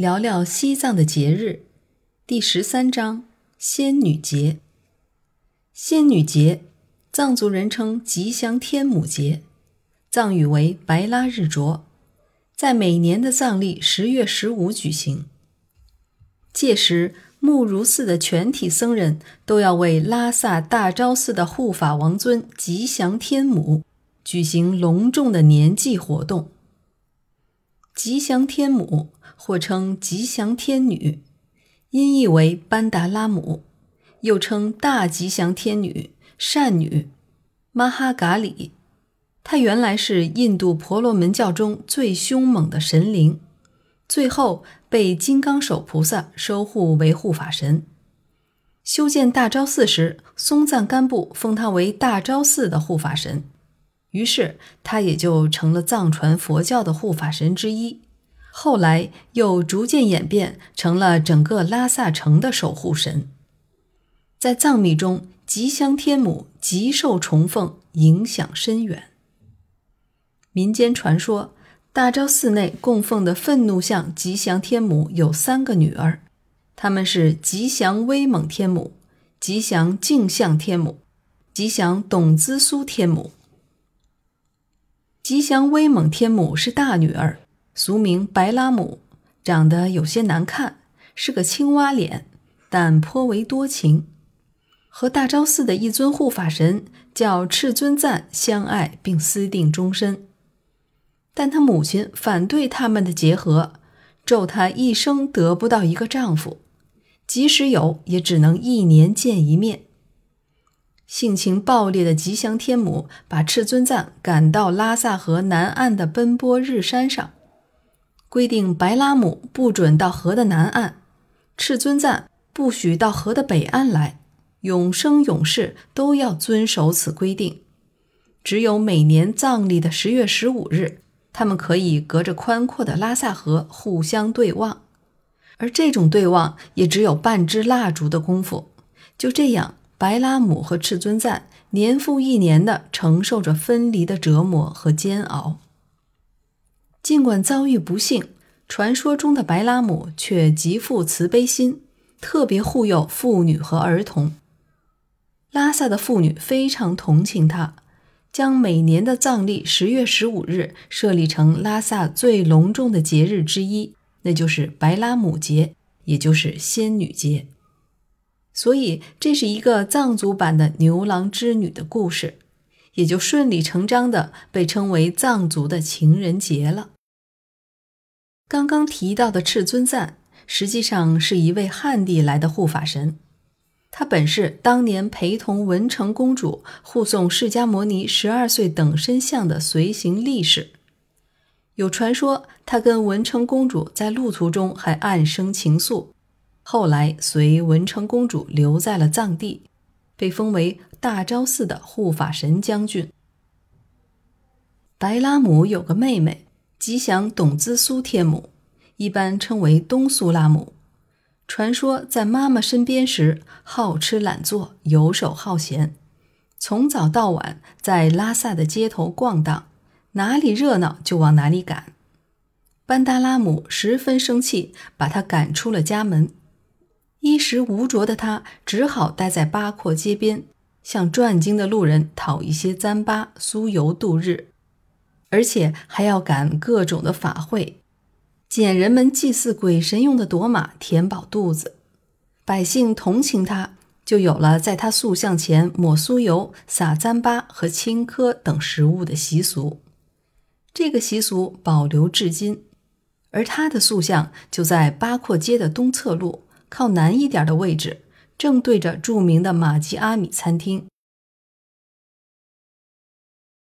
聊聊西藏的节日，第十三章仙女节。仙女节，藏族人称吉祥天母节，藏语为白拉日卓，在每年的藏历十月十五举行。届时，木如寺的全体僧人都要为拉萨大昭寺的护法王尊吉祥天母举行隆重的年祭活动。吉祥天母。或称吉祥天女，音译为班达拉姆，又称大吉祥天女、善女、玛哈嘎里。她原来是印度婆罗门教中最凶猛的神灵，最后被金刚手菩萨收护为护法神。修建大昭寺时，松赞干布封她为大昭寺的护法神，于是他也就成了藏传佛教的护法神之一。后来又逐渐演变成了整个拉萨城的守护神。在藏密中，吉祥天母极受崇奉，影响深远。民间传说，大昭寺内供奉的愤怒像吉祥天母有三个女儿，她们是吉祥威猛天母、吉祥镜像天母、吉祥董兹苏天母。吉祥威猛天母是大女儿。俗名白拉姆，长得有些难看，是个青蛙脸，但颇为多情，和大昭寺的一尊护法神叫赤尊赞相爱并私定终身。但他母亲反对他们的结合，咒他一生得不到一个丈夫，即使有，也只能一年见一面。性情暴烈的吉祥天母把赤尊赞赶到拉萨河南岸的奔波日山上。规定白拉姆不准到河的南岸，赤尊赞不许到河的北岸来，永生永世都要遵守此规定。只有每年藏历的十月十五日，他们可以隔着宽阔的拉萨河互相对望，而这种对望也只有半支蜡烛的功夫。就这样，白拉姆和赤尊赞年复一年地承受着分离的折磨和煎熬。尽管遭遇不幸，传说中的白拉姆却极富慈悲心，特别护佑妇女和儿童。拉萨的妇女非常同情他，将每年的藏历十月十五日设立成拉萨最隆重的节日之一，那就是白拉姆节，也就是仙女节。所以，这是一个藏族版的牛郎织女的故事。也就顺理成章的被称为藏族的情人节了。刚刚提到的赤尊赞，实际上是一位汉地来的护法神，他本是当年陪同文成公主护送释迦牟尼十二岁等身像的随行力士。有传说，他跟文成公主在路途中还暗生情愫，后来随文成公主留在了藏地。被封为大昭寺的护法神将军。白拉姆有个妹妹，吉祥董兹苏天母，一般称为东苏拉姆。传说在妈妈身边时，好吃懒做，游手好闲，从早到晚在拉萨的街头逛荡，哪里热闹就往哪里赶。班达拉姆十分生气，把他赶出了家门。衣食无着的他，只好待在八廓街边，向转经的路人讨一些糌粑酥油度日，而且还要赶各种的法会，捡人们祭祀鬼神用的朵玛，填饱肚子。百姓同情他，就有了在他塑像前抹酥油、撒糌粑和青稞等食物的习俗。这个习俗保留至今，而他的塑像就在八廓街的东侧路。靠南一点的位置，正对着著名的马吉阿米餐厅。